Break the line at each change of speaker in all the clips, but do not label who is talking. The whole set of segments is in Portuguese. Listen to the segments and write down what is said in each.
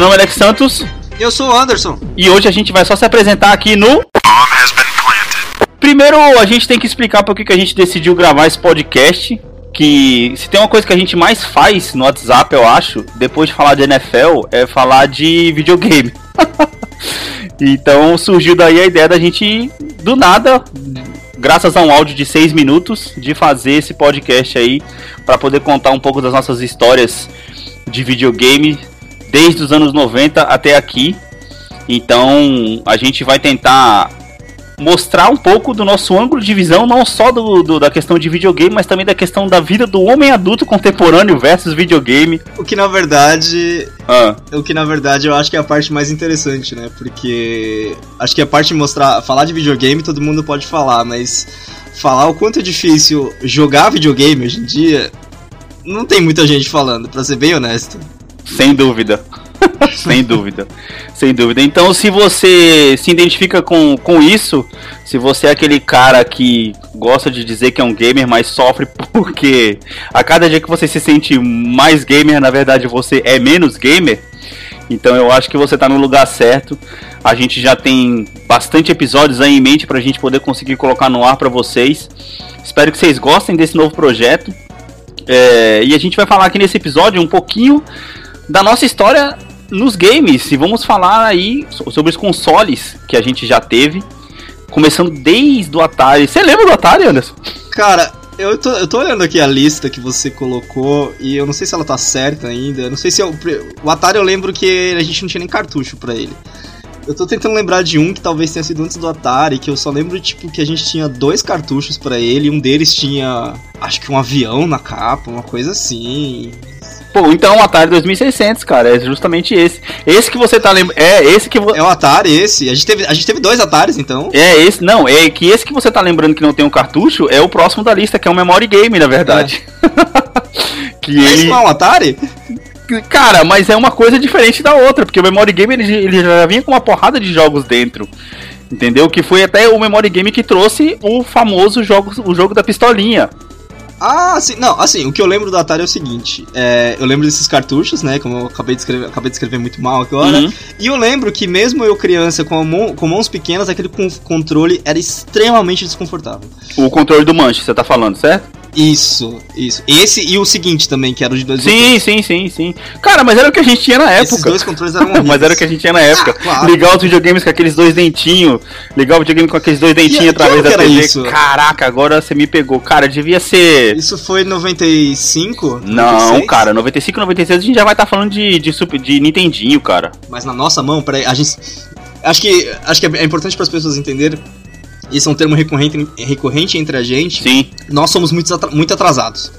Meu nome é Alex Santos.
Eu sou o Anderson.
E hoje a gente vai só se apresentar aqui no. Primeiro, a gente tem que explicar por que a gente decidiu gravar esse podcast. Que se tem uma coisa que a gente mais faz no WhatsApp, eu acho, depois de falar de NFL, é falar de videogame. então surgiu daí a ideia da gente, do nada, graças a um áudio de 6 minutos, de fazer esse podcast aí para poder contar um pouco das nossas histórias de videogame desde os anos 90 até aqui. Então a gente vai tentar mostrar um pouco do nosso ângulo de visão, não só do, do, da questão de videogame, mas também da questão da vida do homem adulto contemporâneo versus videogame.
O que na verdade. Ah. O que na verdade eu acho que é a parte mais interessante, né? Porque acho que a parte de mostrar. Falar de videogame todo mundo pode falar, mas falar o quanto é difícil jogar videogame hoje em dia. Não tem muita gente falando, pra ser bem honesto.
Sem dúvida. Sem dúvida. Sem dúvida. Então, se você se identifica com, com isso, se você é aquele cara que gosta de dizer que é um gamer, mas sofre porque a cada dia que você se sente mais gamer, na verdade você é menos gamer, então eu acho que você está no lugar certo. A gente já tem bastante episódios aí em mente para a gente poder conseguir colocar no ar para vocês. Espero que vocês gostem desse novo projeto. É, e a gente vai falar aqui nesse episódio um pouquinho da nossa história nos games. E vamos falar aí sobre os consoles que a gente já teve. Começando desde o Atari. Você lembra do Atari, Anderson?
Cara, eu tô, eu tô olhando aqui a lista que você colocou e eu não sei se ela tá certa ainda. Eu não sei se eu, o Atari eu lembro que a gente não tinha nem cartucho para ele. Eu tô tentando lembrar de um que talvez tenha sido antes do Atari, que eu só lembro, tipo, que a gente tinha dois cartuchos para ele, um deles tinha, acho que um avião na capa, uma coisa assim.
Pô, então o Atari 2600, cara, é justamente esse. Esse que você tá lembrando. É, esse que
vo... É o Atari, esse. A gente, teve, a gente teve dois Ataris, então.
É, esse. Não, é que esse que você tá lembrando que não tem um cartucho é o próximo da lista, que é o Memory Game, na verdade.
É. que ele... Esse não é um Atari?
Cara, mas é uma coisa diferente da outra, porque o Memory Game ele, ele já vinha com uma porrada de jogos dentro. Entendeu? Que foi até o Memory Game que trouxe o famoso jogo, o jogo da pistolinha.
Ah, sim. Não, assim, o que eu lembro do Atari é o seguinte. É, eu lembro desses cartuchos, né? Como eu acabei de escrever, acabei de escrever muito mal agora. Uhum. E eu lembro que mesmo eu criança com, mão, com mãos pequenas, aquele controle era extremamente desconfortável.
O controle do manche, você tá falando, certo?
Isso, isso. Esse e o seguinte também, que era o de dois
Sim, botões. sim, sim, sim. Cara, mas era o que a gente tinha na época. Esses
dois controles eram horríveis.
mas era o que a gente tinha na época. Ah, claro. Ligar os videogames com aqueles dois dentinhos. Ligar o videogame com aqueles dois dentinhos através da TV. Isso? Caraca, agora você me pegou. Cara, devia ser.
Isso foi 95?
Não, 96? cara, 95, 96 a gente já vai estar tá falando de, de, de Nintendinho, cara.
Mas na nossa mão, peraí, a gente. Acho que, acho que é importante para as pessoas entenderem isso é um termo recorrente, recorrente entre a gente.
Sim.
Nós somos muito, muito atrasados.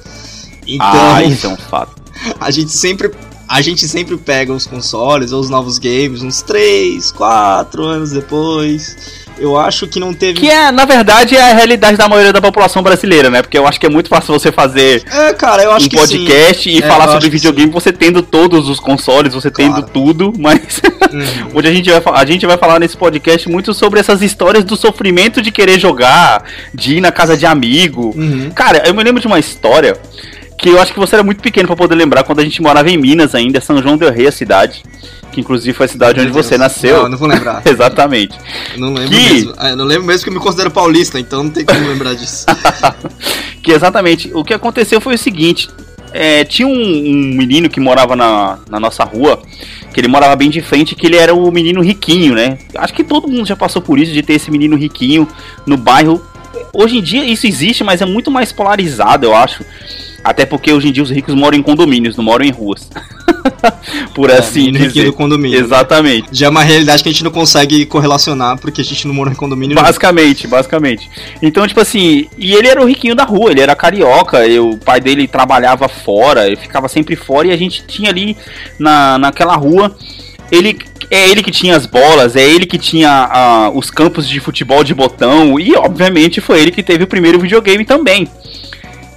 Então, ah, isso é um fato.
A gente sempre a gente sempre pega os consoles ou os novos games uns 3, 4 anos depois eu acho que não teve.
Que é, na verdade, é a realidade da maioria da população brasileira, né? Porque eu acho que é muito fácil você fazer
é, cara, eu acho
um podcast
sim.
e é, falar sobre videogame, você tendo todos os consoles, você claro. tendo tudo, mas uhum. onde a gente, vai, a gente vai falar nesse podcast muito sobre essas histórias do sofrimento de querer jogar, de ir na casa de amigo. Uhum. Cara, eu me lembro de uma história que eu acho que você era muito pequeno para poder lembrar quando a gente morava em Minas ainda, São João del Rei, a cidade que inclusive foi a cidade Meu onde Deus. você nasceu.
Não, não vou lembrar.
Exatamente.
Não lembro que... mesmo. Ah, não lembro mesmo que eu me considero paulista, então não tem como lembrar disso.
que exatamente. O que aconteceu foi o seguinte: é, tinha um, um, menino que morava na, na nossa rua, que ele morava bem de frente, que ele era o menino riquinho, né? Acho que todo mundo já passou por isso, de ter esse menino riquinho no bairro. Hoje em dia isso existe, mas é muito mais polarizado, eu acho. Até porque hoje em dia os ricos moram em condomínios, não moram em ruas. Por é, assim dizer.
do condomínio.
Né? Exatamente. Né?
Já é uma realidade que a gente não consegue correlacionar porque a gente não mora em condomínio.
Basicamente, não. basicamente. Então, tipo assim, e ele era o riquinho da rua, ele era carioca, eu, o pai dele trabalhava fora, ele ficava sempre fora e a gente tinha ali na, naquela rua ele é ele que tinha as bolas, é ele que tinha uh, os campos de futebol de botão e obviamente foi ele que teve o primeiro videogame também.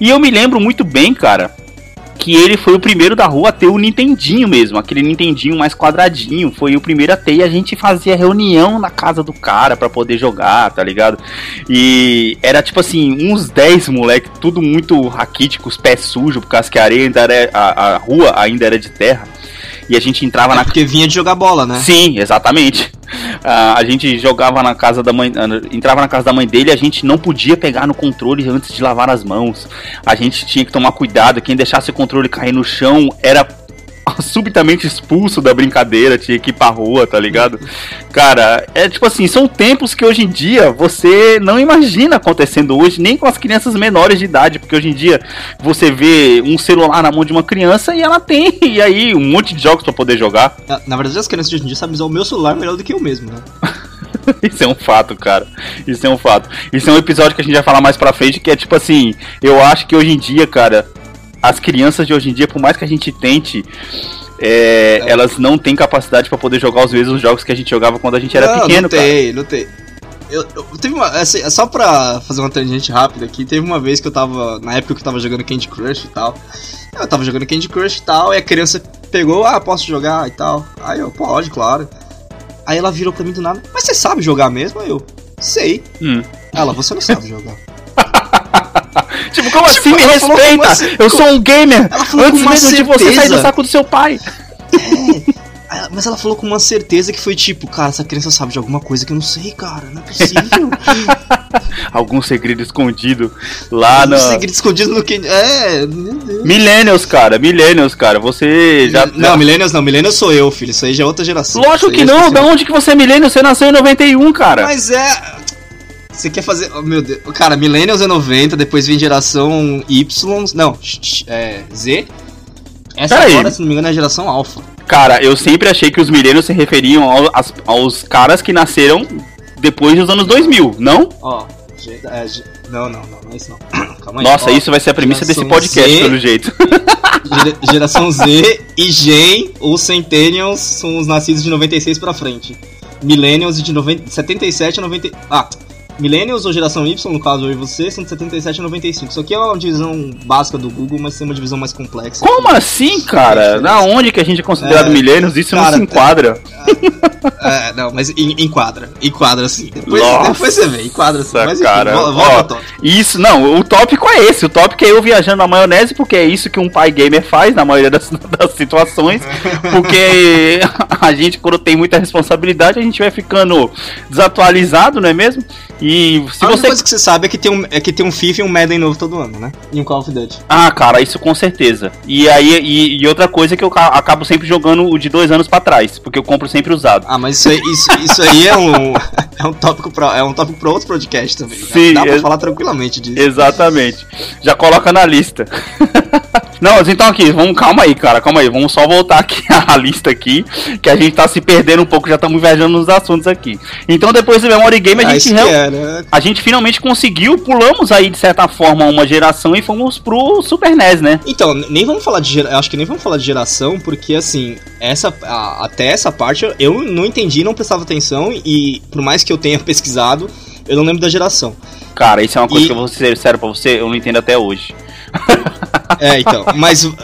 E eu me lembro muito bem, cara, que ele foi o primeiro da rua a ter o Nintendinho mesmo, aquele Nintendinho mais quadradinho, foi o primeiro a ter e a gente fazia reunião na casa do cara para poder jogar, tá ligado? E era tipo assim, uns 10 moleque, tudo muito raquítico, os pés sujos, por causa que a areia ainda era, a, a rua ainda era de terra. E a gente entrava
É
na
porque vinha de jogar bola, né?
Sim, exatamente. Ah, a gente jogava na casa da mãe, ah, entrava na casa da mãe dele, a gente não podia pegar no controle antes de lavar as mãos. A gente tinha que tomar cuidado, quem deixasse o controle cair no chão era subitamente expulso da brincadeira, tinha que ir pra rua, tá ligado? Cara, é tipo assim, são tempos que hoje em dia você não imagina acontecendo hoje, nem com as crianças menores de idade, porque hoje em dia você vê um celular na mão de uma criança e ela tem, e aí um monte de jogos para poder jogar.
Na, na, verdade, as crianças de hoje em dia sabem usar o meu celular melhor do que eu mesmo, né?
Isso é um fato, cara. Isso é um fato. Isso é um episódio que a gente vai falar mais pra frente, que é tipo assim, eu acho que hoje em dia, cara, as crianças de hoje em dia, por mais que a gente tente, é, é. elas não têm capacidade para poder jogar os mesmos jogos que a gente jogava quando a gente era
não,
pequeno,
não tem, Não tem, eu, eu, teve uma, assim, só pra fazer uma tangente rápida aqui, teve uma vez que eu tava, na época que eu tava jogando Candy Crush e tal, eu tava jogando Candy Crush e tal, e a criança pegou, ah, posso jogar e tal, aí eu, pode, claro. Aí ela virou pra mim do nada, mas você sabe jogar mesmo? Aí eu, sei.
Hum.
Ela, você não sabe jogar.
tipo, como tipo, assim? Me respeita! Eu sou um gamer!
Ela falou Antes mesmo certeza. de
você sair do saco do seu pai!
É. Mas ela falou com uma certeza que foi tipo, cara, essa criança sabe de alguma coisa que eu não sei, cara, não é possível.
Algum segredo escondido lá
Algum
no.
segredo escondido no que. É, meu Deus.
Millennials, cara, Millennials, cara, você já.
Não, já... Millennials não, Millennials sou eu, filho, isso aí já é outra geração.
Lógico que não, da onde que você é Millennial? Você nasceu em 91, cara.
Mas é. Você quer fazer. Oh, meu Deus. Cara, Millennials é 90, depois vem geração Y. Não, é. Z. Essa Pera agora, aí. se não me engano, é a geração Alpha.
Cara, eu sempre achei que os milênios se referiam ao, aos, aos, caras que nasceram depois dos anos 2000, não?
Ó, oh, é, não, não, não, não é isso não.
Calma aí. Nossa, isso vai ser a premissa desse podcast, Z, pelo jeito.
Geração Z e Gen ou Centennials são os nascidos de 96 pra frente. Millennials de 90, 77 a 90. Ah, Millennials ou geração Y, no caso eu e você, são de 77 a 95. Isso aqui é uma divisão básica do Google, mas tem uma divisão mais complexa.
Como aqui. assim, cara? Na onde que a gente é considerado é, Millennials? Isso cara, não se enquadra.
É, é, não, mas enquadra. Enquadra sim. Depois, depois você vê, enquadra sim. Mas
cara, enfim, volta ó, Isso, não, o tópico é esse. O tópico é eu viajando na maionese, porque é isso que um pai gamer faz na maioria das, das situações. Porque a gente, quando tem muita responsabilidade, a gente vai ficando desatualizado, não é mesmo? E
se a você. coisa que você sabe é que, tem um, é que tem um FIFA e um Madden novo todo ano, né? E um Call of Duty.
Ah, cara, isso com certeza. E aí, e, e outra coisa é que eu acabo sempre jogando o de dois anos para trás, porque eu compro sempre usado.
Ah, mas isso aí, isso, isso aí é um. é um tópico pra, é um tópico pra outro podcast também. Né?
Sim,
Dá pra falar tranquilamente disso.
Exatamente. Já coloca na lista. Não, então aqui, vamos, calma aí, cara, calma aí, vamos só voltar aqui a lista aqui, que a gente tá se perdendo um pouco, já estamos viajando nos assuntos aqui. Então depois do Memory Game a ah, gente é, né? a gente finalmente conseguiu, pulamos aí de certa forma uma geração e fomos pro Super NES, né?
Então, nem vamos falar de geração, acho que nem vamos falar de geração, porque assim, essa a, até essa parte eu não entendi, não prestava atenção e por mais que eu tenha pesquisado, eu não lembro da geração.
Cara, isso é uma coisa e... que eu vou ser sério pra você, eu não entendo até hoje.
É, então, mas.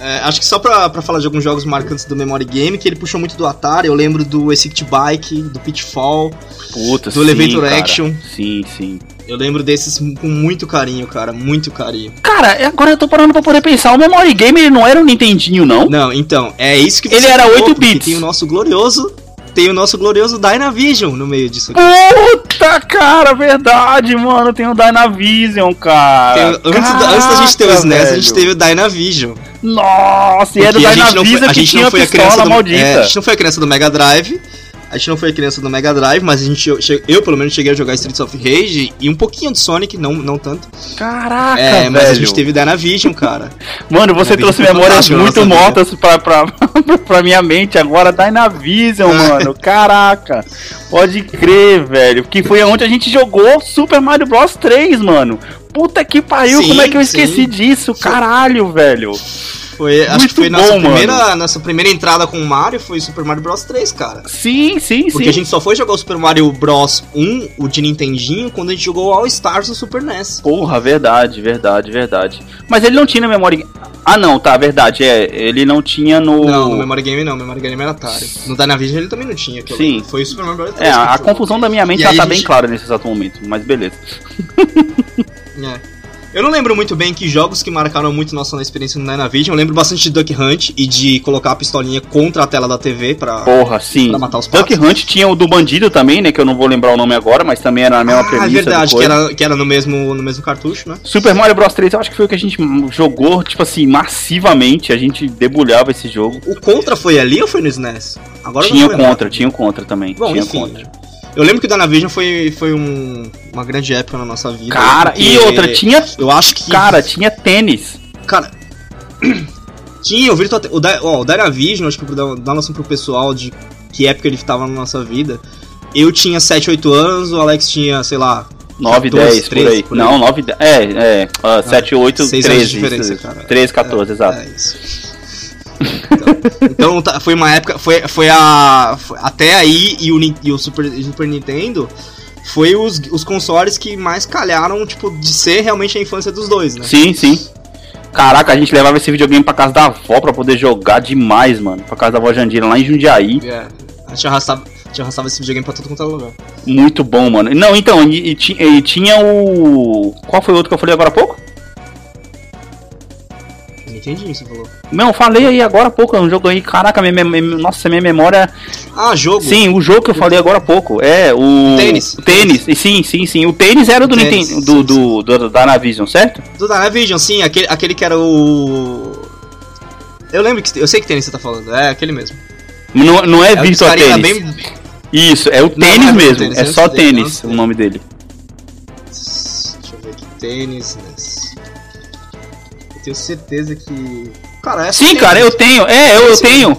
É, acho que só pra, pra falar de alguns jogos marcantes do Memory Game, que ele puxou muito do Atari, eu lembro do Exit Bike, do Pitfall,
Puta,
do Elevator Action.
Sim, sim.
Eu lembro desses com muito carinho, cara, muito carinho.
Cara, agora eu tô parando pra poder pensar, o Memory Game ele não era um Nintendinho, não?
Não, então, é isso que
você Ele era 8 bits.
Tem o nosso glorioso tem o nosso glorioso Dynavision no meio disso
aqui. Cara, verdade, mano. Tem o Dynavision, cara.
Tem, antes, da, antes, da gente ter o SNES, velho. a gente teve o Dynavision.
Nossa, e era o Dynavision que tinha a pistola maldita. É,
a gente não foi a criança do Mega Drive. A gente não foi criança do Mega Drive, mas a gente, eu, pelo menos cheguei a jogar Streets of Rage e um pouquinho de Sonic, não, não tanto.
Caraca,
É,
velho.
mas a gente teve Dynavision, cara.
Mano, você trouxe memórias muito mortas pra, pra, pra minha mente agora, Dynavision, mano. Caraca. Pode crer, velho. Que foi onde a gente jogou Super Mario Bros 3, mano. Puta que pariu, sim, como é que eu esqueci sim. disso? Caralho, velho.
Foi, acho que foi bom, nossa, primeira, nossa primeira entrada com o Mario foi Super Mario Bros 3, cara.
Sim, sim,
Porque sim. a gente só foi jogar o Super Mario Bros 1, o de Nintendinho, quando a gente jogou o All Stars do Super NES.
Porra, verdade, verdade, verdade. Mas ele não tinha na memória. Ah, não, tá, verdade, é. Ele não tinha no.
Não, no Memory Game não, Memory Game era Atari. No Dynavision ele também não tinha.
Sim.
Foi o Super Mario Bros 3.
É, a, a confusão da minha mente já tá gente... bem clara nesse exato momento, mas beleza.
é. Eu não lembro muito bem que jogos que marcaram muito nossa experiência no Dynavision. Eu lembro bastante de Duck Hunt e de colocar a pistolinha contra a tela da TV pra,
Porra, sim.
pra matar os
Duck
patos.
Hunt tinha o do bandido também, né? Que eu não vou lembrar o nome agora, mas também era a mesma
Ah, é
premissa.
verdade,
do
que era, que era no, mesmo, no mesmo cartucho, né?
Super Mario Bros 3, eu acho que foi o que a gente jogou, tipo assim, massivamente. A gente debulhava esse jogo.
O Contra foi ali ou foi no SNES? Agora
tinha o contra, tinha o contra também.
Bom,
tinha
enfim.
contra.
Eu lembro que o Dynavision foi, foi um- uma grande época na nossa vida.
Cara, e outra, tinha.
Eu acho que.
Cara, tinha tênis.
Cara. tinha o Virtua. O, ó, o Dynavision, acho que dar, dar noção pro pessoal de que época ele tava na nossa vida. Eu tinha 7, 8 anos, o Alex tinha, sei lá.
9,
14,
10, por
13,
aí.
por aí.
Não, 9, 10. É, é. Uh, 7, 8,
6
13.
anos de diferença,
isso,
cara.
13, 14, exato.
É isso. Então, então, foi uma época. Foi, foi a. foi- até aí e o, e o Super, Super Nintendo foi os, os consoles que mais calharam, tipo, de ser realmente a infância dos dois, né?
Sim, sim. Caraca, a gente levava esse videogame pra casa da avó pra poder jogar demais, mano. Pra casa da avó Jandira, lá em Jundiaí.
É. A gente arrastava, a gente arrastava esse videogame pra todo quanto é lugar.
Muito bom, mano. Não, então, e, e e tinha o. Qual foi o outro que eu falei agora há pouco?
Não entendi o que você falou.
Não, eu falei aí agora há pouco, é um jogo aí. Caraca, minha, mem- nossa, minha memória.
Ah, jogo.
Sim, o jogo que eu falei agora há pouco. É, o.
Tênis.
O tênis. Sim, sim, sim. O tênis era do
Tênis,
Nintendo. Do, do, do, da Navision, certo?
Do Dynavision, sim, aquele, aquele que era o. Eu lembro que. Eu sei que tênis você tá falando, é aquele mesmo.
Não, não é,
É
Virtua Tênis.
bem.
Isso, é o
Não,
tênis
não é
mesmo.
Tênis,
é
antes
só tênis o nome dele.
Deixa eu ver aqui. Tênis, né? Tenho certeza que. Cara,
Sim, cara, eu tenho. É, eu, eu tenho.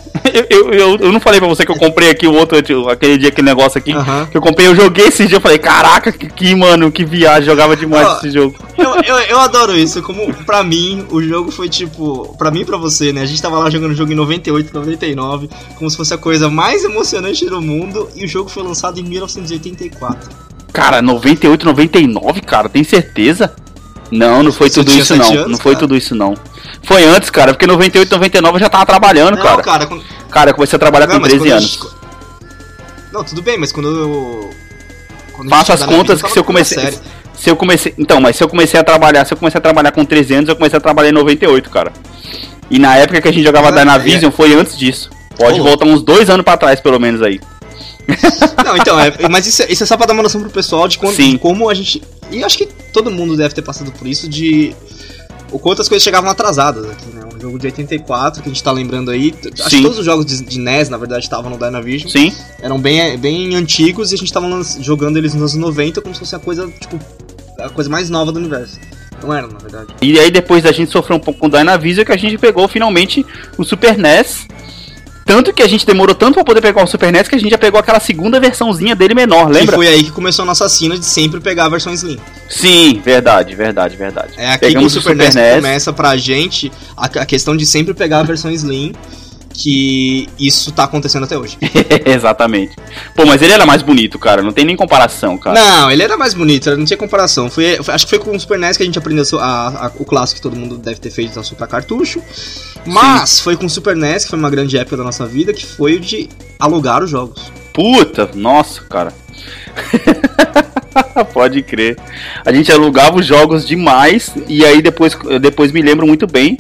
Eu, eu, eu, não falei pra você que eu comprei aqui o outro, tipo, aquele dia, aquele negócio aqui.
Aham.
Que eu comprei, eu joguei esse dia. Eu falei, caraca, que, que mano, que viagem. Jogava demais
Ó,
esse jogo.
Eu, eu, eu adoro isso, como pra mim o jogo foi tipo. Pra mim e pra você, né? A gente tava lá jogando o jogo em 98, 99, como se fosse a coisa mais emocionante do mundo, e o jogo foi lançado em 1984.
Cara, 98, 99, cara, tem certeza? Não, não foi
Você
tudo isso não.
anos,
não foi
cara?
tudo isso não. Foi antes, cara, porque 98, 99 eu já tava trabalhando,
Não,
cara.
cara, quando,
Cara, eu comecei a trabalhar
não,
com
mas
13
quando a
anos.
gente- Não, tudo bem, mas quando eu. Quando gente
as contas
vida,
que se eu comecei.
série.
Se eu comecei. Então, mas se eu comecei a trabalhar, se eu comecei a trabalhar com 13 anos, eu comecei a trabalhar em 98, cara. E na época que a gente jogava
Ah,
Dynavision foi antes disso. Pode
Ô,
voltar uns dois anos pra trás, pelo menos aí.
Não, então, é, mas isso, é- isso é só pra dar uma noção pro pessoal de, quando, de como a gente. E acho que todo mundo deve ter passado por isso, de. O quanto as coisas chegavam atrasadas aqui, né? Um jogo de 84, que a gente tá lembrando aí. t- Acho
Sim.
que todos os jogos de, de NES, na verdade, estavam no Dynavision.
Sim.
Eram bem, bem antigos e a gente tava jogando eles nos anos 90 como se fosse a coisa, tipo, a coisa mais nova do universo. Não era, na verdade.
E aí depois da gente sofrer um pouco com o Dynavision que a gente pegou finalmente o Super NES. Tanto que a gente demorou tanto pra poder pegar o Super NES que a gente já pegou aquela segunda versãozinha dele menor,
E
lembra?
foi aí que começou a nossa sina de sempre pegar a versão Slim.
Sim, verdade, verdade, verdade.
É aqui
Pegamos
que o Super, NES, começa pra gente a, a questão de sempre pegar a versão Slim, que isso tá acontecendo até hoje.
Exatamente. Pô, mas ele era mais bonito, cara. Não tem nem comparação, cara.
Não, ele era mais bonito, não tinha comparação. Foi, acho que foi com o Super NES que a gente aprendeu a- a- o clássico que todo mundo deve ter feito, então, soltar cartucho. Mas foi com o Super NES, que foi uma grande época da nossa vida, que foi o de alugar os jogos.
Puta, nossa, cara. Pode crer. A gente alugava os jogos demais e aí depois, depois me lembro muito bem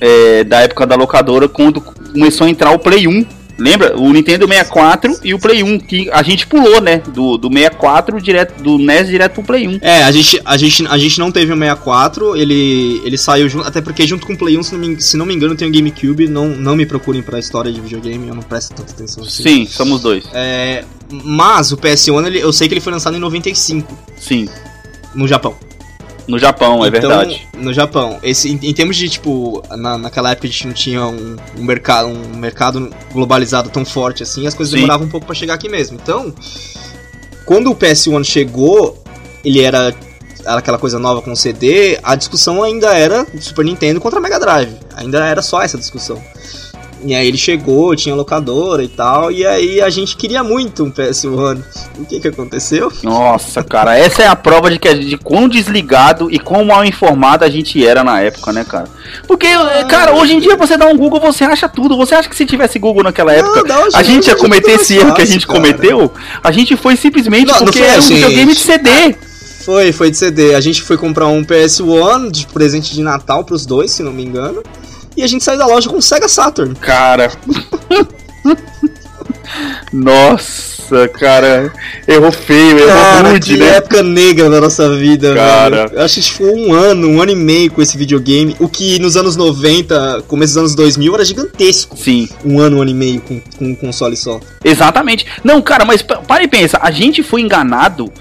é, da época da locadora quando começou a entrar o Play 1. Lembra? O Nintendo 64 e o Play 1, que a gente pulou, né? Do, do 64 direto, do NES direto pro Play 1.
É, a gente, a gente, a gente não teve o 64, ele, ele saiu junto, até porque junto com o Play 1, se não me, se não me engano, tem o GameCube, não, não me procurem pra história de videogame, eu não presto tanta atenção assim.
Sim, somos dois.
É, mas o PS1, ele, eu sei que ele foi lançado em 95,
Sim.
no Japão.
No Japão, é
Então,
verdade.
No Japão. Esse, em, em termos de, tipo, na, naquela época a gente não tinha um, um, mercado, um mercado globalizado tão forte assim, as coisas
Sim.
demoravam um pouco pra chegar aqui mesmo. Então, quando o PS1 chegou, ele era, era aquela coisa nova com o CD, a discussão ainda era Super Nintendo contra Mega Drive. Ainda era só essa discussão. E aí ele chegou, tinha locadora e tal, e aí a gente queria muito um PS1. O que que aconteceu?
Nossa, cara, essa é a prova de, que, de quão desligado e quão mal informado a gente era na época, né, cara? Porque, cara, hoje em dia você dá um Google, você acha tudo. Você acha que se tivesse Google naquela época,
dá um
a gente ia cometer esse erro que a gente
cara.
cometeu? A gente foi simplesmente
Não, não
porque era um
assim,
videogame de. CD.
Foi, foi de CD. A gente foi comprar um PS1 de presente de Natal pros dois, se não me engano. E a gente saiu da loja com um Sega Saturn.
Cara. Nossa, cara. Errou feio, errou
Cara,
rude,
que
né?
época negra da nossa vida,
Cara.
velho. Eu acho que a gente ficou um ano, um ano e meio com esse videogame. O que nos anos 90, começo dos anos 2000, era gigantesco.
Sim,
Um ano, um ano e meio com, com um console só.
exatamente. Não, cara, mas pa- para e pensa, a gente foi enganado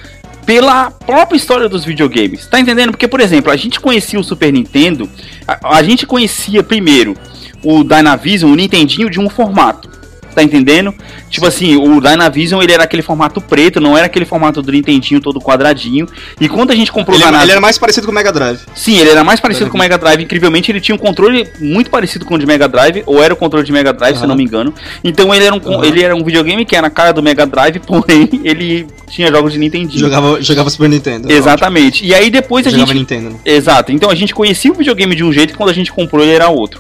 pela própria história dos videogames. Tá entendendo? Porque, por exemplo, a gente conhecia o Super Nintendo, a, a gente conhecia primeiro o Dynavision, o Nintendinho de um formato. Tá entendendo? Tipo assim, o Dynavision ele era aquele formato preto, não era aquele formato do Nintendinho todo quadradinho. E quando a gente comprou
Ele,
o
é-
Dynavision.
ele era mais parecido com o Mega Drive.
Sim, ele era mais parecido com o Mega Drive. Incrivelmente, ele tinha um controle muito parecido com o de Mega Drive, ou era o controle de Mega Drive, se eu não me engano. Então ele era, um,
Aham.
ele era um videogame que era na cara do Mega Drive, porém ele tinha jogos de Nintendinho.
Jogava, jogava Super Nintendo.
Exatamente. E aí depois a
Jogava
gente.
Nintendo. né?
Exato. Então a gente conhecia o videogame de um jeito e quando a gente comprou ele era outro.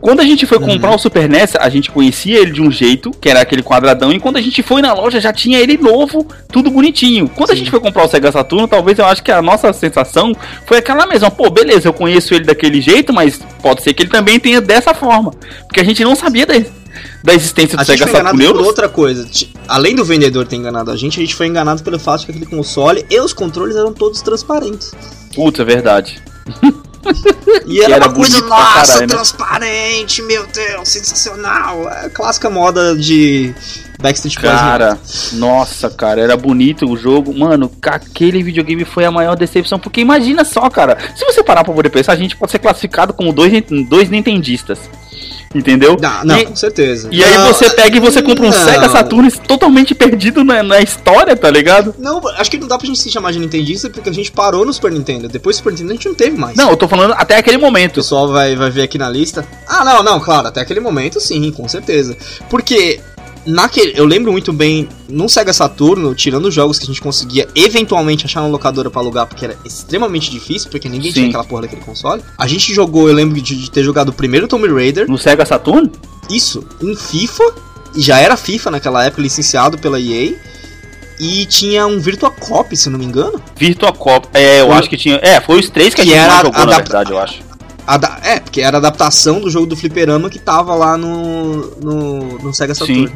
Quando a gente foi comprar o Super NES, a gente conhecia ele de um jeito, que era aquele quadradão, e quando a gente foi na loja já tinha ele novo, tudo bonitinho. Quando a
Sim.
gente foi comprar o Sega Saturno, talvez eu acho que a nossa sensação foi aquela mesma. Pô, beleza, eu conheço ele daquele jeito, mas pode ser que ele também tenha dessa forma. Porque a gente não sabia da, da existência do
A gente
Sega
foi enganado por outra coisa. Além do vendedor ter enganado a gente, a gente foi enganado pelo fato de que aquele console e os controles eram todos transparentes.
Putz, é verdade.
E era,
era
uma coisa, nossa,
caralho, né?
transparente, meu Deus, sensacional. É clássica moda de Backstreet Boys.
Cara, nossa, cara, era bonito o jogo. Mano, aquele videogame foi a maior decepção. Porque imagina só, cara. Se você parar pra poder pensar, a gente pode ser classificado como dois, dois nintendistas. Entendeu?
Não, não,
E-
com certeza.
E aí
Não,
você pega e você compra um
não.
Sega Saturn totalmente perdido na, na história, tá ligado?
Não, acho que não dá pra gente se chamar de Nintendista porque a gente parou no Super Nintendo. Depois do Super Nintendo a gente não teve mais.
Não, eu tô falando até aquele
O
momento.
pessoal vai, vai ver aqui na lista. Ah, não, não, claro, até aquele momento sim, com certeza. Porque naquele, eu lembro muito bem, no Sega Saturno, tirando os jogos que a gente conseguia eventualmente achar na locadora pra alugar, porque era extremamente difícil, porque ninguém
Sim.
tinha aquela porra daquele console. A gente jogou, eu lembro de, de ter jogado o primeiro Tomb Raider,
No Sega Saturn?
isso, em FIFA, e já era FIFA naquela época, licenciado pela EA. E tinha um Virtua Cop, se não me engano.
Virtua Cop. É, eu
O-
acho que tinha. É, foi os três que a
Que
gente
era
jogou, na verdade, eu acho.
Ada- é, porque era a adaptação do jogo do Fliperama que tava lá no, no, no Sega Saturn.
Sim.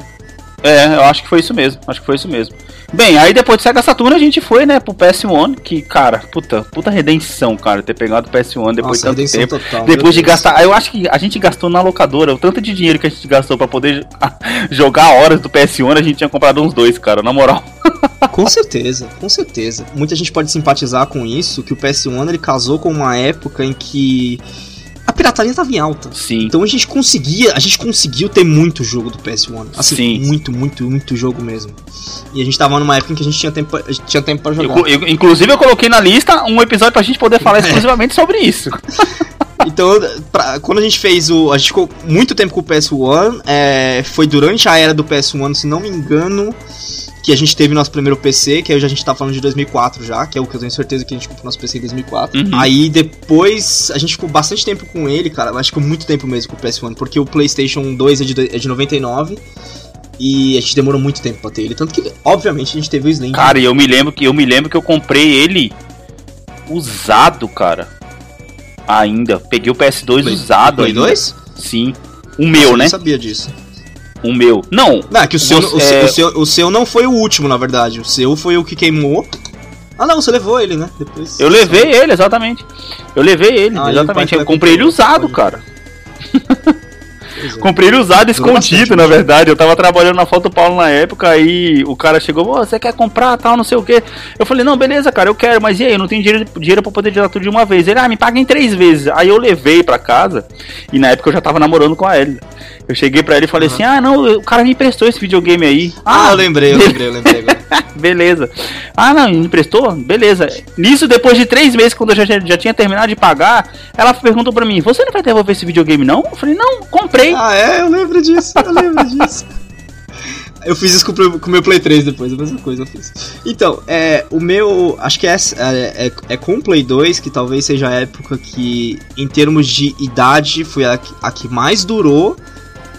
É, eu acho que foi isso mesmo. Acho que foi isso mesmo. Bem, aí depois do Sega Saturn a gente foi, né, pro PS1, que, cara, puta, puta redenção, cara, ter pegado o PS1 depois
Nossa,
de tanto tempo.
total.
Depois de
Deus.
gastar, eu acho que a gente gastou na locadora, o tanto de dinheiro que a gente gastou pra poder jogar horas do PS1, a gente tinha comprado uns dois, cara, na moral.
Com certeza, com certeza. Muita gente pode simpatizar com isso, que o PS1 ele casou com uma época em que pirataria estava em alta.
Sim.
Então a gente conseguia, a gente conseguiu ter muito jogo do PS1. Assim,
Sim.
muito, muito, muito jogo mesmo. E a gente tava numa época em que a gente tinha tempo, a gente tinha tempo pra jogar.
Eu- eu- inclusive eu coloquei na lista um episódio pra gente poder
É.
falar exclusivamente sobre isso.
Então, pra- quando a gente fez o. A gente ficou muito tempo com o PS1. é, foi durante a era do PS1, se não me engano, que a gente teve nosso primeiro PC, que aí já a gente tá falando de 2004 já, que é o que eu tenho certeza que a gente comprou nosso PC em 2004.
Uhum.
Aí depois a gente ficou bastante tempo com ele, cara. Eu acho que muito tempo mesmo com o PS1, porque o PlayStation 2 é de, é de 99. E a gente demorou muito tempo pra ter ele. Tanto que, obviamente, a gente teve o Slim.
Cara, e eu me lembro que eu me lembro que eu comprei ele usado, cara. Ainda. Peguei o PS2
Play-
usado
Play
ainda.
2?
Sim. O meu,
Eu
né?
não sabia disso.
O meu. Não.
Não, é que o seu,
Você-
o, seu,
é-
o, seu, o seu não foi o último, na verdade. O seu foi o que queimou. Ah, não, você levou ele, né? Depois.
Eu levei ele, exatamente. Eu levei ele,
Ah,
exatamente.
que
Eu comprei ele usado, cara.
É.
Comprei ele usado, escondido, na verdade. Eu tava trabalhando na Foto Paulo na época, aí o cara chegou, "Ô, você quer comprar, tal, não sei o que. Eu falei, não, beleza, cara, eu quero, mas e aí, eu não tenho dinheiro, dinheiro pra poder tirar tudo de uma vez. Ele, ah, me paga em três vezes. Aí eu levei pra casa, e na época eu já tava namorando com a Ellie. Eu cheguei pra ele e falei
Aham.
assim, ah, não, o cara me emprestou esse videogame aí.
Ah, eu lembrei, eu lembrei, eu lembrei.
Beleza. Ah, não, me emprestou? Beleza. Nisso, depois de três meses, quando eu já, já tinha terminado de pagar, ela perguntou pra mim: Você não vai devolver esse videogame, não? Eu falei: Não, comprei.
Ah, é? Eu lembro disso, eu lembro disso. Eu fiz isso com o o meu Play 3 depois, a mesma coisa eu fiz. Então, é, o meu. Acho que é, é, é, é com o Play 2 que talvez seja a época que, em termos de idade, foi a, que- a que mais durou.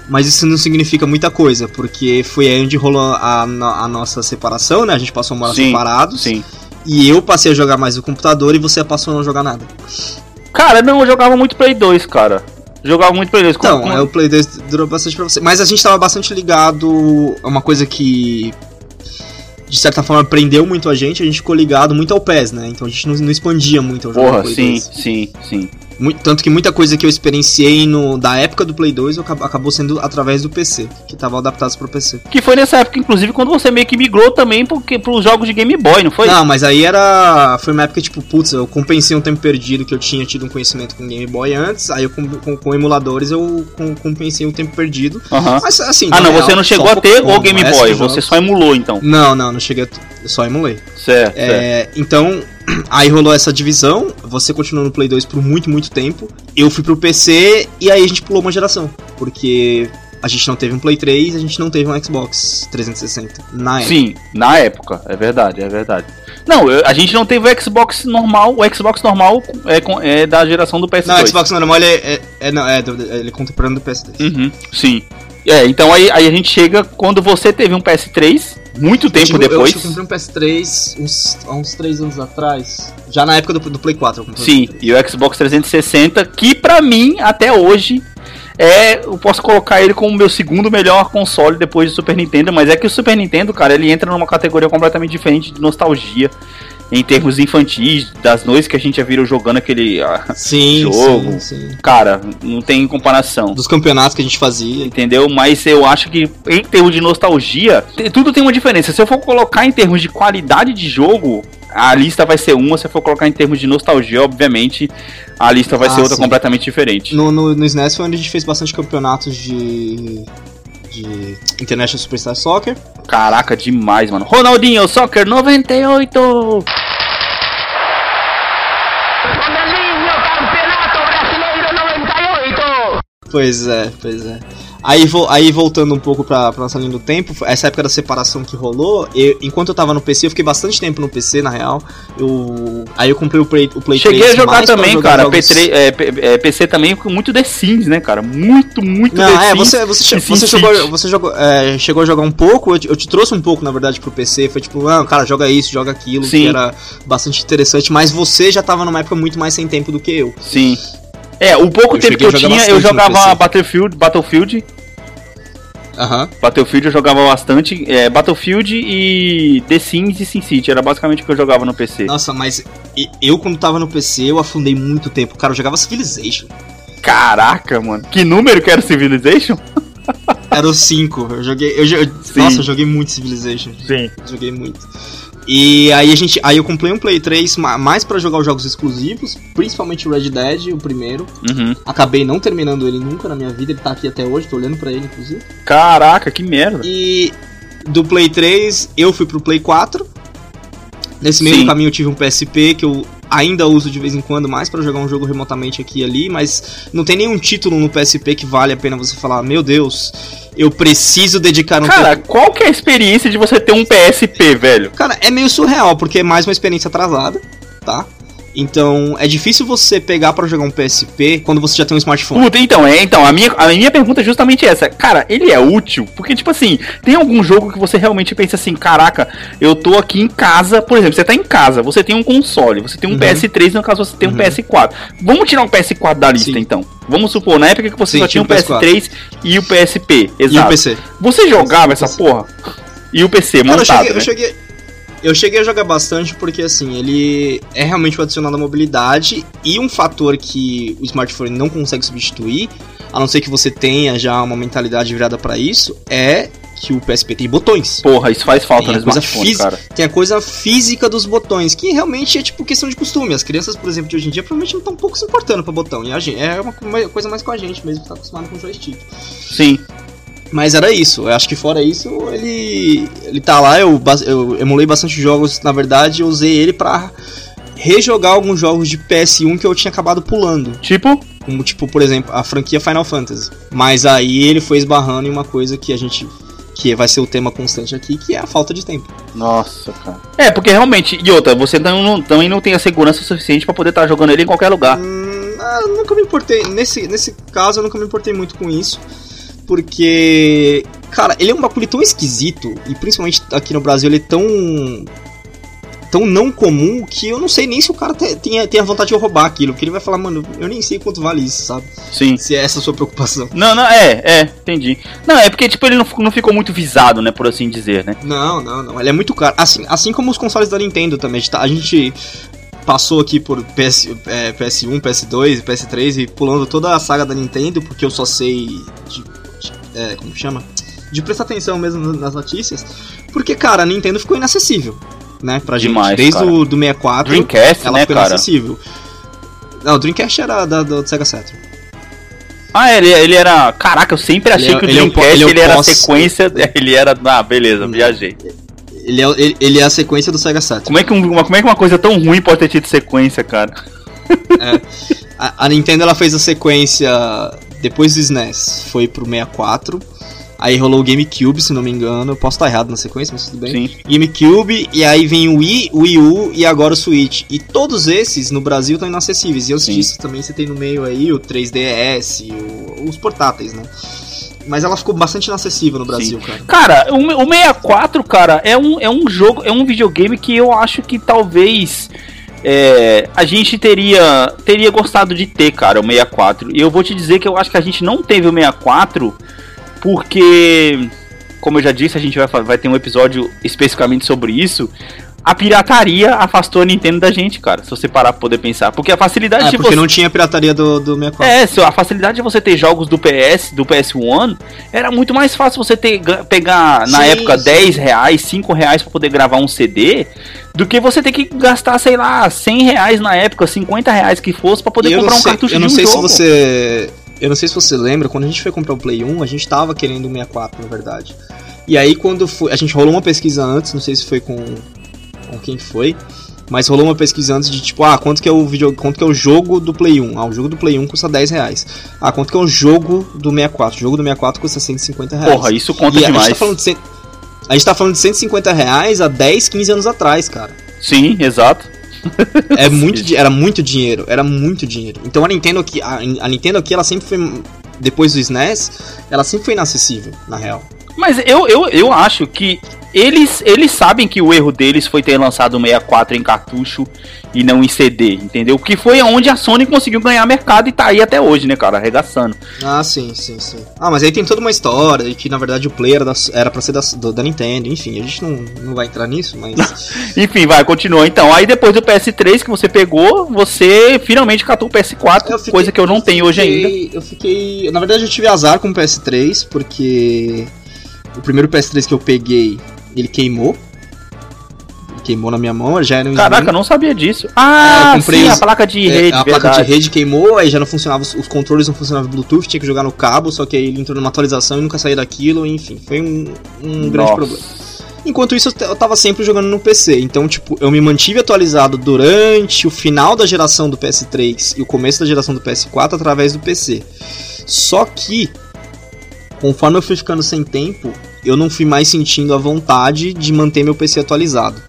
Mas isso não significa muita coisa, porque foi aí onde rolou a, a nossa separação, né? A gente passou a morar
Sim,
separados.
Sim.
e eu passei a jogar mais no computador e você passou a não jogar nada.
Cara, não, eu jogava muito Play 2, cara. Jogava muito Play 2.
Então, é, o Play 2 durou bastante pra você. Mas a gente tava bastante ligado a uma coisa que de certa forma prendeu muito a gente, a gente ficou ligado muito ao PES, né? Então a gente não, não expandia muito
o jogo. Porra, sim, sim, sim.
Muito, tanto que muita coisa que eu experienciei no, da época do Play 2 acabou sendo através do PC, que estavam adaptados pro PC.
Que foi nessa época, inclusive, quando você meio que migrou também porque, pros jogos de Game Boy, não foi?
Não, mas aí era. Foi uma época tipo, putz, eu compensei um tempo perdido que eu tinha tido um conhecimento com Game Boy antes, aí eu com, com, com emuladores eu com, compensei um tempo perdido.
Uhum. Mas assim. Ah, não, real, você não chegou a ter o Game Boy, você só emulou então.
Não, não, não cheguei a. Eu só emulei.
Certo.
É,
certo.
Então, Aí rolou essa divisão, você continuou no Play 2 por muito, muito tempo. Eu fui pro PC e aí a gente pulou uma geração. Porque a gente não teve um Play 3, a gente não teve um Xbox 360 na época.
Sim, na época, é verdade, é verdade. Não, a gente não teve o Xbox normal, o Xbox normal é, é da geração do PS2.
Não, o Xbox normal ele é, é, não, é, ele é contemporâneo do PS2.
Uhum, sim. É, então aí, aí a gente chega quando você teve um PS3, muito tempo eu, depois.
Eu, eu comprei um PS3 uns, há uns 3 anos atrás. Já na época do, do Play 4.
Sim, e o Xbox 360, que pra mim, até hoje, é. Eu posso colocar ele como o meu segundo melhor console depois do Super Nintendo, mas é que o Super Nintendo, cara, ele entra numa categoria completamente diferente de nostalgia em termos infantis, das noites que a gente já viram jogando aquele ah,
sim,
jogo.
Sim, sim.
Cara, não tem comparação.
Dos campeonatos que a gente fazia.
Entendeu? Mas eu acho que em termos de nostalgia, tudo tem uma diferença. Se eu for colocar em termos de qualidade de jogo, a lista vai ser uma, se eu for colocar em termos de nostalgia, obviamente, a lista vai ah, ser outra sim. completamente diferente.
No, no, no SNES foi onde a gente fez bastante campeonatos de de International Superstar Soccer.
Caraca, demais, mano. Ronaldinho Soccer 98! Ronaldinho Campeonato Brasileiro 98!
Pois é, pois é. Aí, aí voltando um pouco pra, pra nossa linha do tempo, essa época da separação que rolou, eu, enquanto eu tava no PC, eu fiquei bastante tempo no PC, na real. Eu, aí eu comprei o Play, o Play
Cheguei 3 a jogar também, jogar cara. Jogos... P3, é, é, PC também com muito The Sims, né, cara? Muito, muito
Não, The é, Sims. Você, você, você, jogou, você jogou, é, chegou a jogar um pouco, eu te, eu te, trouxe um pouco, na verdade, pro PC. Foi tipo, ah, cara, joga isso, joga aquilo, Sim. que era bastante interessante, mas você já tava numa época muito mais sem tempo do que eu.
Sim. É, o pouco eu tempo que eu tinha, eu jogava Battlefield, Battlefield
Uhum.
Battlefield eu jogava bastante. É, Battlefield e The Sims e SimCity. Era basicamente o que eu jogava no PC.
Nossa, mas eu quando tava no PC, eu afundei muito tempo. Cara, eu jogava Civilization.
Caraca, mano. Que número que era Civilization?
Era o 5. Eu joguei. Eu, eu, nossa, eu joguei muito Civilization.
Sim.
Joguei muito. E aí a gente, aí eu comprei um Play 3 mais para jogar os jogos exclusivos, principalmente o Red Dead, o primeiro.
Uhum.
Acabei não terminando ele nunca na minha vida, ele tá aqui até hoje, tô olhando para ele inclusive.
Caraca, que merda.
E do Play 3 eu fui pro Play 4. Nesse meio caminho eu tive um PSP que eu ainda uso de vez em quando mais para jogar um jogo remotamente aqui e ali, mas não tem nenhum título no PSP que vale a pena você falar, meu Deus, eu preciso dedicar um
Cara, tempo... qual que é a experiência de você ter um PSP, velho?
Cara, é meio surreal, porque é mais uma experiência atrasada, tá? Então, é difícil você pegar para jogar um PSP quando você já tem um smartphone.
Puta, então, é, então, a minha, a minha pergunta é justamente essa. Cara, ele é útil? Porque, tipo assim, tem algum jogo que você realmente pensa assim, caraca, eu tô aqui em casa, por exemplo, você tá em casa, você tem um console, você tem um uhum. PS3, no caso você tem uhum. um PS4. Vamos tirar um PS4 da lista, Sim. então. Vamos supor, na época que você Sim, só tinha um PS3 e o PSP, exato.
E o PC.
Você jogava essa porra? E o PC
Cara,
montado,
eu cheguei, né? eu cheguei, eu cheguei a jogar bastante porque, assim, ele é realmente o adicionado à mobilidade e um fator que o smartphone não consegue substituir, a não ser que você tenha já uma mentalidade virada para isso, é que o PSP tem botões.
Porra, isso faz falta no smartphone, cara.
Tem a coisa física dos botões, que realmente é tipo questão de costume. As crianças, por exemplo, de hoje em dia, provavelmente não estão um pouco se importando pra botão. E a gente, é uma coisa mais com a gente mesmo, que tá acostumado com joystick.
Sim.
Mas era isso. Eu acho que fora isso, ele ele tá lá. Eu, eu emulei bastante jogos, na verdade, eu usei ele para rejogar alguns jogos de PS1 que eu tinha acabado pulando.
Tipo?
Como, tipo, por exemplo, a franquia Final Fantasy. Mas aí ele foi esbarrando em uma coisa que a gente que vai ser o tema constante aqui, que é a falta de tempo.
Nossa, cara. É, porque realmente, e outra, você não, também não tem a segurança suficiente para poder estar tá jogando ele em qualquer lugar.
Hum, ah, nunca me importei, nesse, nesse caso eu nunca me importei muito com isso porque, cara, ele é um bagulho tão esquisito, e principalmente aqui no Brasil ele é tão tão não comum que eu não sei nem se o cara tenha, tenha vontade de roubar aquilo. Porque ele vai falar, mano, eu nem sei quanto vale isso, sabe?
Sim.
Se é essa a sua preocupação.
Não, não, é, é, entendi. Não, é porque, tipo, ele não, não ficou muito visado, né, por assim dizer, né?
Não, não, não. Ele é muito caro. Assim, assim como os consoles da Nintendo também. A gente passou aqui por PS, é, PS1, PS2 e PS3 e pulando toda a saga da Nintendo, porque eu só sei de é, como chama? De prestar atenção mesmo nas notícias. Porque, cara, a Nintendo ficou inacessível, né, pra
Demais,
gente. Desde
cara.
o do 64,
Dreamcast,
ela
né,
ficou
cara?
inacessível. Não, o Dreamcast era da, do Sega Saturn.
Ah, ele, ele era. Caraca, eu sempre achei
Ele é-
que o
ele é um po-
Dreamcast
ele é um
ele era
pós-
sequência. Ele era. Ah, beleza, viajei.
Ele é, ele, ele é a sequência do Sega Saturn.
Como é, que um- uma, como é que uma coisa tão ruim pode ter tido sequência, cara?
A, a Nintendo ela fez a sequência depois do SNES, foi pro 64. Aí rolou o GameCube, se não me engano. Eu posso estar errado na sequência, mas tudo bem.
Sim.
GameCube, e aí vem o Wii, o Wii U e agora o Switch. E todos esses no Brasil estão inacessíveis. E eu
Sim.
disse também você tem no meio aí o 3DS, o- os portáteis, né? Mas ela ficou bastante inacessível no Brasil, cara.
Cara, o, o 64, cara, é um, é um jogo, é um videogame que eu acho que talvez é, a gente teria, teria gostado de ter, cara, o 64. E eu vou te dizer que eu acho que a gente não teve o 64 porque, como eu já disse, a gente vai, vai ter um episódio especificamente sobre isso. A pirataria afastou a Nintendo da gente, cara, se você parar pra poder pensar. Porque a facilidade
É,
de
porque
você.
não tinha pirataria do, do 64.
É, a facilidade de você ter jogos do PS, do PS1, era muito mais fácil você ter, ga- pegar, na
Sim,
época,
sim.
10 reais, 5 reais pra poder gravar um CD, do que você ter que gastar, sei lá, 100 reais na época, 50 reais que fosse, pra poder
eu
comprar
não
um
sei,
cartucho
eu não
de um
sei
jogo.
se você. Eu não sei se você lembra, quando a gente foi comprar o Play 1, a gente tava querendo o 64, na verdade. E aí quando foi. A gente rolou uma pesquisa antes, não sei se foi com. Com quem foi. Mas rolou uma pesquisa antes de tipo, ah, quanto que é o vídeo, quanto que é o jogo do Play 1? Ah, o jogo do Play 1 custa 10 reais. Ah, quanto que é o jogo do 64? O jogo do 64 custa 150 reais.
Porra, isso conta
e a gente,
demais.
tá falando de cem- a gente tá falando de 150 reais há 10, 15 anos atrás, cara.
Sim, exato.
É muito, era muito dinheiro, era muito dinheiro. Então a Nintendo aqui, a, a Nintendo aqui, ela sempre foi depois do SNES, ela sempre foi inacessível, na real.
Mas eu, eu, eu acho que eles, eles sabem que o erro deles foi ter lançado o 64 em cartucho e não em CD, entendeu? Que foi onde a Sony conseguiu ganhar mercado e tá aí até hoje, né, cara? Arregaçando.
Ah, sim, sim, sim. Ah, mas aí tem toda uma história de que na verdade o player era, da, era pra ser da, do- da Nintendo, enfim, a gente não, não vai entrar nisso, mas.
Enfim, vai, continua. Então, aí depois do PS3 que você pegou, você finalmente catou o PS4,
Eu fiquei-
coisa que eu não tenho hoje ainda.
fiquei- Eu fiquei. Na verdade, eu tive azar com o PS3, porque o primeiro PS3 que eu peguei, ele queimou. Ele queimou na minha mão, já era um
Caraca,
Slim.
eu não sabia disso.
É,
Ah,
eu comprei
sim,
os-
a placa de
É,
rede,
a placa
verdade.
de rede queimou, aí já não funcionava, os, os controles não funcionavam Bluetooth, tinha que jogar no cabo, só que aí ele entrou numa atualização e nunca saía daquilo, enfim, foi um, um grande problema. Enquanto isso, eu tava sempre jogando no PC, então, tipo, eu me mantive atualizado durante o final da geração do PS3 e o começo da geração do PS4 através do PC. Só que, conforme eu fui ficando sem tempo, eu não fui mais sentindo a vontade de manter meu PC atualizado.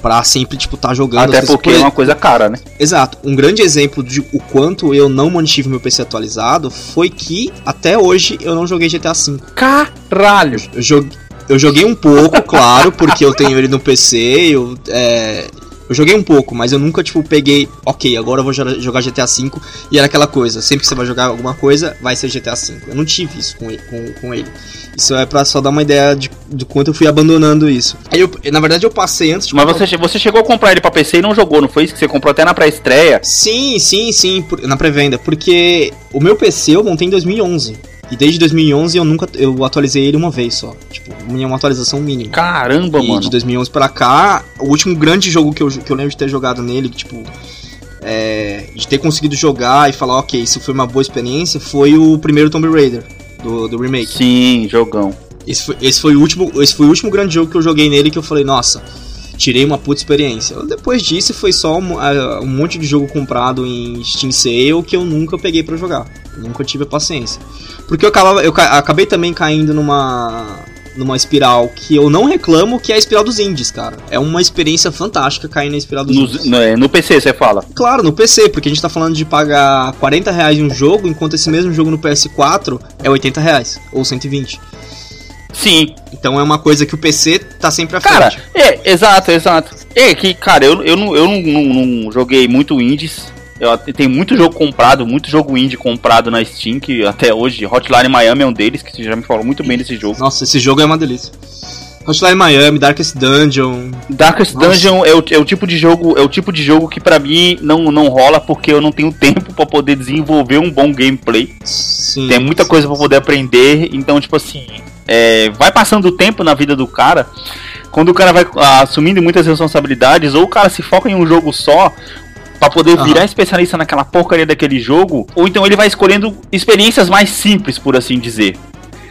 Pra sempre, tipo, tá jogando.
Até porque
por
é uma coisa cara, né?
Exato. Um grande exemplo de o quanto eu não mantive meu PC atualizado foi que até hoje eu não joguei GTA V.
Caralho!
Eu joguei, eu joguei um pouco, claro, porque eu tenho ele no PC, eu, é, eu joguei um pouco, mas eu nunca, tipo, peguei, ok, agora eu vou jo- jogar GTA V, e era aquela coisa, sempre que você vai jogar alguma coisa, vai ser GTA V. Eu não tive isso com ele. Com, com ele. Isso é pra só dar uma ideia de, de quanto eu fui abandonando isso. Aí eu, na verdade, eu passei antes de
Mas
comprar
você, você chegou a comprar ele pra PC e não jogou, não foi isso? Que você comprou até na pré-estreia?
Sim, sim, sim, por- na pré-venda, porque o meu PC eu montei em 2011. E desde 2011 eu nunca eu atualizei ele uma vez só, tipo, uma uma atualização mínima.
Caramba,
e
mano.
de 2011 pra cá, o último grande jogo que eu, que eu lembro de ter jogado nele, tipo, é, de ter conseguido jogar e falar, ok, isso foi uma boa experiência, foi o primeiro Tomb Raider, do, do remake.
Sim, jogão.
Esse foi, esse, foi o último, esse foi o último grande jogo que eu joguei nele que eu falei, nossa, tirei uma puta experiência. Depois disso foi só um, ah, um monte de jogo comprado em Steam Sale que eu nunca peguei pra jogar. Nunca tive a paciência. Porque eu, acabava, eu ca- acabei também caindo numa numa espiral que eu não reclamo, que é a espiral dos indies, cara. É uma experiência fantástica cair na espiral dos
No,
indies.
no, no PC, você fala.
Claro, no PC, porque a gente tá falando de pagar 40 reais em um jogo, enquanto esse mesmo jogo no PS4 é 80 reais, ou 120.
Sim.
Então é uma coisa que o PC tá sempre à
Cara,
frente.
é, exato, exato. É que, cara, eu, eu, não, eu não, não, não joguei muito indies. Eu tenho muito jogo comprado, muito jogo indie comprado na Steam, que até hoje Hotline Miami é um deles, que você já me falou muito bem desse jogo.
Nossa, esse jogo é uma delícia. Hotline Miami, Darkest Dungeon.
Darkest
Nossa.
Dungeon é o, é o tipo de jogo, é o tipo de jogo que pra mim não, não rola porque eu não tenho tempo pra poder desenvolver um bom gameplay.
Sim.
Tem muita coisa pra poder aprender, então tipo assim, é, vai passando o tempo na vida do cara. Quando o cara vai ah, assumindo muitas responsabilidades, ou o cara se foca em um jogo só, Pra poder
Aham.
virar especialista naquela porcaria daquele jogo, ou então ele vai escolhendo experiências mais simples, por assim dizer.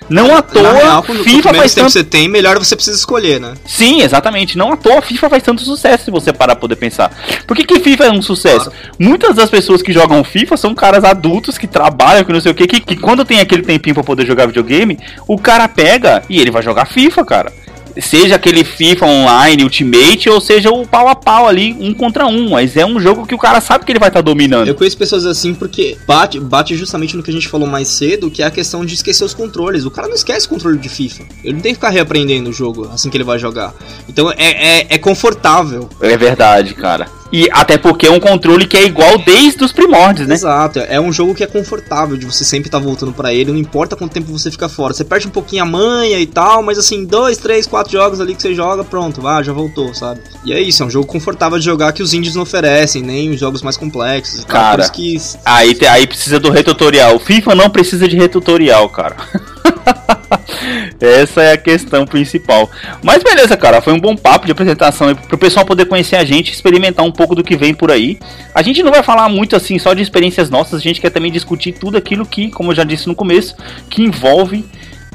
Não à toa,
real,
FIFA
quanto menos
faz tanto
você tem, melhor você precisa escolher, né?
Sim, exatamente. Não à toa FIFA faz tanto sucesso se você parar pra poder pensar. Por que, que FIFA é um sucesso? Muitas das pessoas que jogam FIFA são caras adultos que trabalham, que não sei o quê, que, que quando tem aquele tempinho pra poder jogar videogame, o cara pega e ele vai jogar FIFA, cara. Seja aquele FIFA online, Ultimate, ou seja o pau a pau ali, um contra um. Mas é um jogo que o cara sabe que ele vai estar dominando.
Eu conheço pessoas assim porque bate, bate justamente no que a gente falou mais cedo, que é a questão de esquecer os controles. O cara não esquece o controle de FIFA. Ele não tem que ficar reaprendendo o jogo assim que ele vai jogar. Então é, é, é confortável.
É verdade, cara. E até porque é um controle que é igual desde os primórdios, né?
Exato, é um jogo que é confortável, de você sempre estar voltando pra ele, não importa quanto tempo você fica fora. Você perde um pouquinho a manha e tal, mas assim, dois, três, quatro jogos ali que você joga, pronto, vá, já voltou, sabe? E é isso, é um jogo confortável de jogar que os indies não oferecem, nem os jogos mais complexos tal.
Cara,
que
Aí, aí precisa do retutorial. O FIFA não precisa de retutorial, cara. Essa é a questão principal. Mas beleza, cara, foi um bom papo de apresentação aí pro pessoal poder conhecer a gente, experimentar um pouco do que vem por aí. A gente não vai falar muito assim só de experiências nossas, a gente quer também discutir tudo aquilo que, como eu já disse no começo, que envolve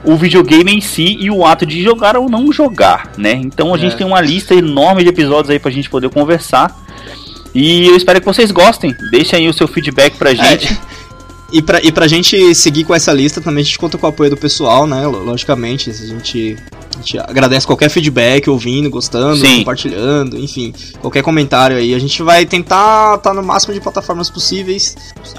o videogame em si e o ato de jogar ou não jogar, né? Então a gente
É.
tem uma lista enorme de episódios aí pra gente poder conversar. E eu espero que vocês gostem. Deixem aí o seu feedback pra gente.
E pra, e pra gente seguir com essa lista também, a gente conta com o apoio do pessoal, né? lo- Logicamente, a gente, a gente agradece qualquer feedback, ouvindo, gostando,
Sim.
compartilhando, enfim, qualquer comentário aí. A gente vai tentar estar no máximo de plataformas possíveis.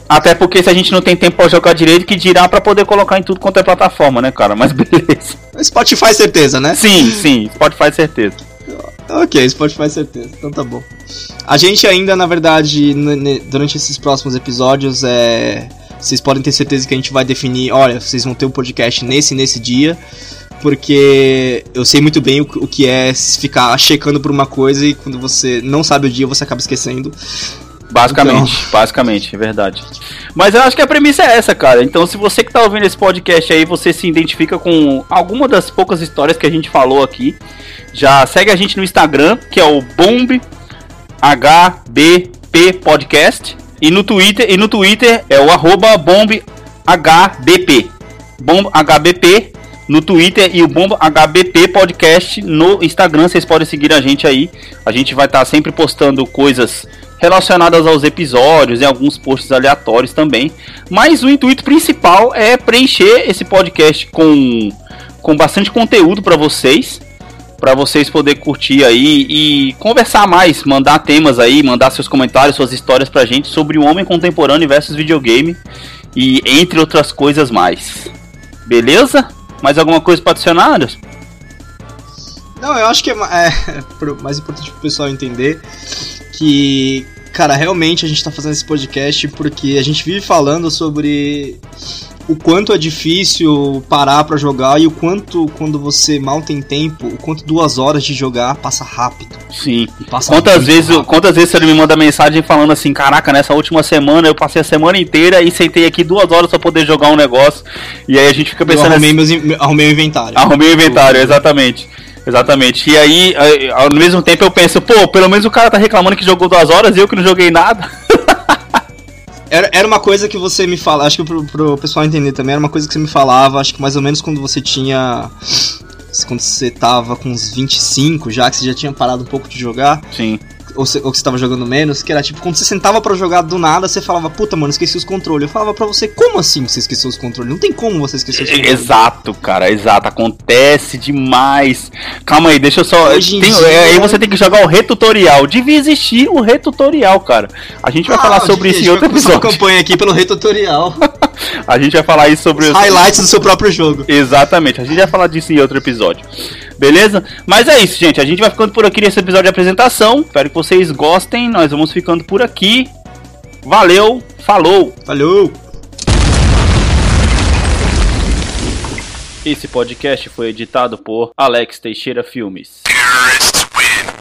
Até porque se a gente não tem tempo pra jogar direito, que dirá pra poder colocar em tudo quanto é plataforma, né, cara? Mas beleza.
Spotify, certeza, né?
Sim, sim, Spotify certeza.
Ok, Spotify, certeza. Então tá bom. A gente ainda, na verdade, durante esses próximos episódios, é. Vocês podem ter certeza que a gente vai definir, olha, vocês vão ter um podcast nesse e nesse dia. Porque eu sei muito bem o, que- o que é ficar checando por uma coisa e quando você não sabe o dia, você acaba esquecendo.
Basicamente, basicamente, é verdade. Mas eu acho que a premissa é essa, cara. Então, se você que tá ouvindo esse podcast aí, você se identifica com alguma das poucas histórias que a gente falou aqui, já segue a gente no Instagram, que é o Bomb HBP Podcast. E no Twitter, e no Twitter é o arroba Bomb HBP. Bomb HBP no Twitter e o Bomba HBP Podcast no Instagram. Vocês podem seguir a gente aí. A gente vai estar sempre postando coisas relacionadas aos episódios e alguns posts aleatórios também. Mas o intuito principal é preencher esse podcast com, com bastante conteúdo para vocês. Para vocês poderem curtir aí e conversar mais, mandar temas aí, mandar seus comentários, suas histórias pra gente sobre o homem contemporâneo versus videogame e entre outras coisas mais. Beleza? Mais alguma coisa para adicionar?
Não, eu acho que é, é mais importante pro pessoal entender que, cara, realmente a gente tá fazendo esse podcast porque a gente vive falando sobre o quanto é difícil parar pra jogar e o quanto, quando você mal tem tempo, o quanto duas horas de jogar passa rápido.
Sim.
Passa
Quantas vezes,
rápido.
quantas vezes você me manda mensagem falando assim, caraca, nessa última semana eu passei a semana inteira e sentei aqui duas horas pra poder jogar um negócio. E aí a gente fica
Eu
pensando
arrumei,
assim,
meus, arrumei o inventário.
arrumei o inventário, exatamente. Exatamente. E aí, aí, ao mesmo tempo eu penso, pô, pelo menos o cara tá reclamando que jogou duas horas e eu que não joguei nada.
Era, era uma coisa que você me fala, acho que pro, pro pessoal entender também, era uma coisa que você me falava, acho que mais ou menos quando você tinha. Quando você tava com uns 25 já, que você já tinha parado um pouco de jogar.
Sim.
Ou, você, ou que você tava jogando menos, que era tipo, quando você sentava para jogar do nada, você falava, puta, mano, esqueci os controles. Eu falava pra você, como assim você esqueceu os controles? Não tem como você esquecer os controles.
Exato, cara, exato. Acontece demais. Calma aí, deixa eu só.
Hoje
Tem-
dia-
é, Aí você tem que jogar o retutorial. Devia existir o retutorial, cara. A gente vai falar sobre isso em outro
Uma
episódio.
campanha aqui pelo retutorial.
A gente vai falar isso sobre.
Highlights do seu próprio jogo.
Exatamente, a gente vai falar disso em outro episódio. Beleza? Mas é isso, gente. A gente vai ficando por aqui nesse episódio de apresentação. Espero que vocês gostem. Nós vamos ficando por aqui. Valeu, falou!
Valeu!
Esse podcast foi editado por Alex Teixeira Filmes.
Terrorists win.